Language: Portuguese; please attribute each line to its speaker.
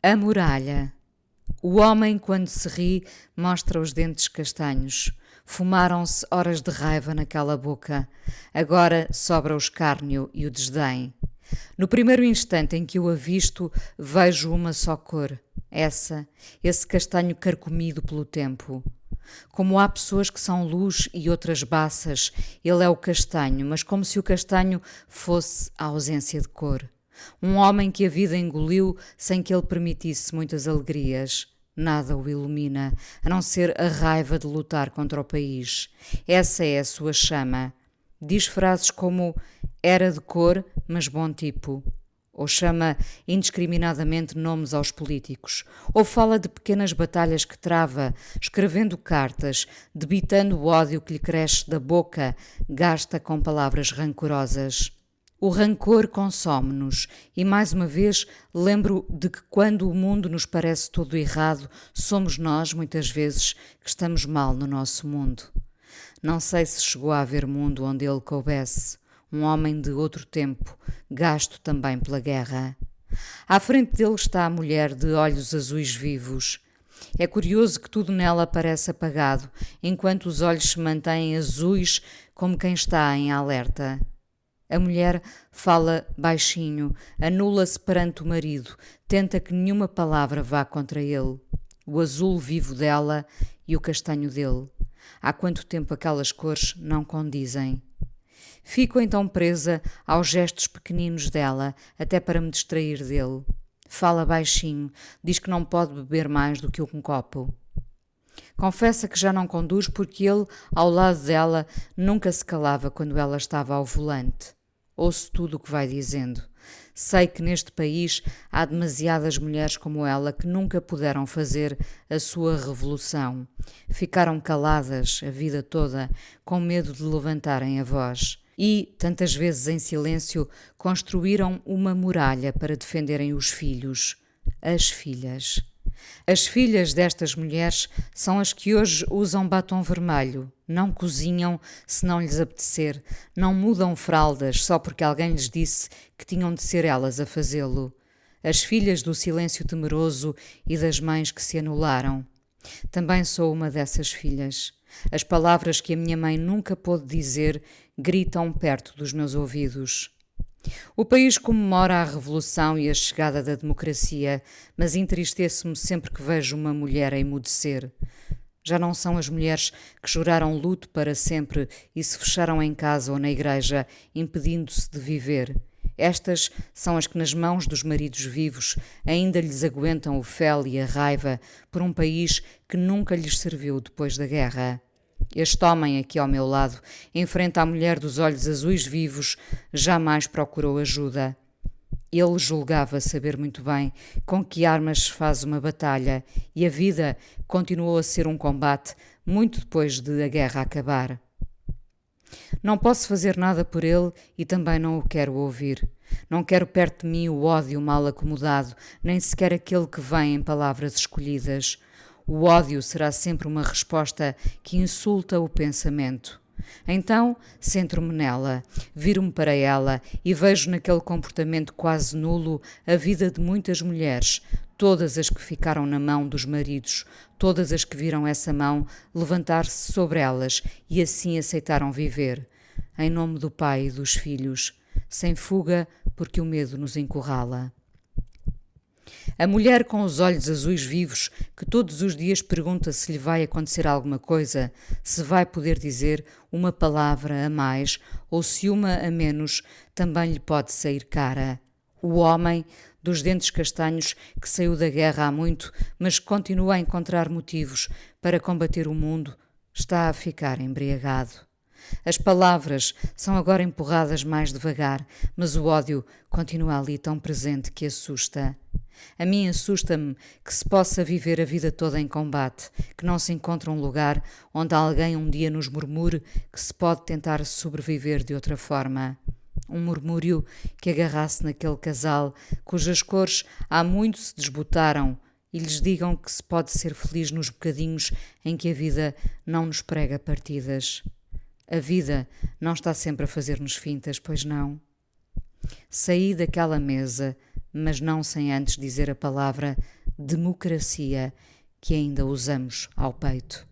Speaker 1: A muralha. O homem, quando se ri, mostra os dentes castanhos. Fumaram-se horas de raiva naquela boca. Agora sobra o escárnio e o desdém. No primeiro instante em que o avisto, vejo uma só cor. Essa, esse castanho carcomido pelo tempo. Como há pessoas que são luz e outras baças, ele é o castanho, mas como se o castanho fosse a ausência de cor. Um homem que a vida engoliu sem que ele permitisse muitas alegrias. Nada o ilumina, a não ser a raiva de lutar contra o país. Essa é a sua chama. Diz frases como era de cor, mas bom tipo. Ou chama indiscriminadamente nomes aos políticos. Ou fala de pequenas batalhas que trava, escrevendo cartas, debitando o ódio que lhe cresce da boca, gasta com palavras rancorosas. O rancor consome-nos e, mais uma vez, lembro de que quando o mundo nos parece todo errado, somos nós, muitas vezes, que estamos mal no nosso mundo. Não sei se chegou a haver mundo onde ele coubesse, um homem de outro tempo, gasto também pela guerra. À frente dele está a mulher de olhos azuis vivos. É curioso que tudo nela parece apagado, enquanto os olhos se mantêm azuis como quem está em alerta. A mulher fala baixinho, anula-se perante o marido, tenta que nenhuma palavra vá contra ele. O azul vivo dela e o castanho dele. Há quanto tempo aquelas cores não condizem? Fico então presa aos gestos pequeninos dela, até para me distrair dele. Fala baixinho, diz que não pode beber mais do que um copo. Confessa que já não conduz porque ele, ao lado dela, nunca se calava quando ela estava ao volante. Ouço tudo o que vai dizendo. Sei que neste país há demasiadas mulheres como ela que nunca puderam fazer a sua revolução. Ficaram caladas a vida toda, com medo de levantarem a voz. E, tantas vezes em silêncio, construíram uma muralha para defenderem os filhos, as filhas. As filhas destas mulheres são as que hoje usam batom vermelho, não cozinham se não lhes apetecer, não mudam fraldas só porque alguém lhes disse que tinham de ser elas a fazê-lo. As filhas do silêncio temeroso e das mães que se anularam. Também sou uma dessas filhas. As palavras que a minha mãe nunca pôde dizer gritam perto dos meus ouvidos. O país comemora a revolução e a chegada da democracia, mas entristeço-me sempre que vejo uma mulher a emudecer. Já não são as mulheres que juraram luto para sempre e se fecharam em casa ou na igreja, impedindo-se de viver. Estas são as que, nas mãos dos maridos vivos, ainda lhes aguentam o fel e a raiva por um país que nunca lhes serviu depois da guerra. Este homem aqui ao meu lado enfrenta a mulher dos olhos azuis vivos, jamais procurou ajuda. Ele julgava saber muito bem com que armas se faz uma batalha e a vida continuou a ser um combate muito depois de a guerra acabar. Não posso fazer nada por ele e também não o quero ouvir. Não quero perto de mim o ódio mal acomodado, nem sequer aquele que vem em palavras escolhidas. O ódio será sempre uma resposta que insulta o pensamento. Então centro-me nela, viro-me para ela e vejo naquele comportamento quase nulo a vida de muitas mulheres, todas as que ficaram na mão dos maridos, todas as que viram essa mão levantar-se sobre elas e assim aceitaram viver, em nome do Pai e dos filhos, sem fuga, porque o medo nos encurrala. A mulher com os olhos azuis vivos, que todos os dias pergunta se lhe vai acontecer alguma coisa, se vai poder dizer uma palavra a mais ou se uma a menos também lhe pode sair cara. O homem dos dentes castanhos que saiu da guerra há muito, mas continua a encontrar motivos para combater o mundo, está a ficar embriagado. As palavras são agora empurradas mais devagar, mas o ódio continua ali tão presente que assusta. A mim assusta-me que se possa viver a vida toda em combate, que não se encontre um lugar onde alguém um dia nos murmure que se pode tentar sobreviver de outra forma. Um murmúrio que agarrasse naquele casal cujas cores há muito se desbotaram e lhes digam que se pode ser feliz nos bocadinhos em que a vida não nos prega partidas. A vida não está sempre a fazer-nos fintas, pois não? Saí daquela mesa mas não sem antes dizer a palavra democracia que ainda usamos ao peito.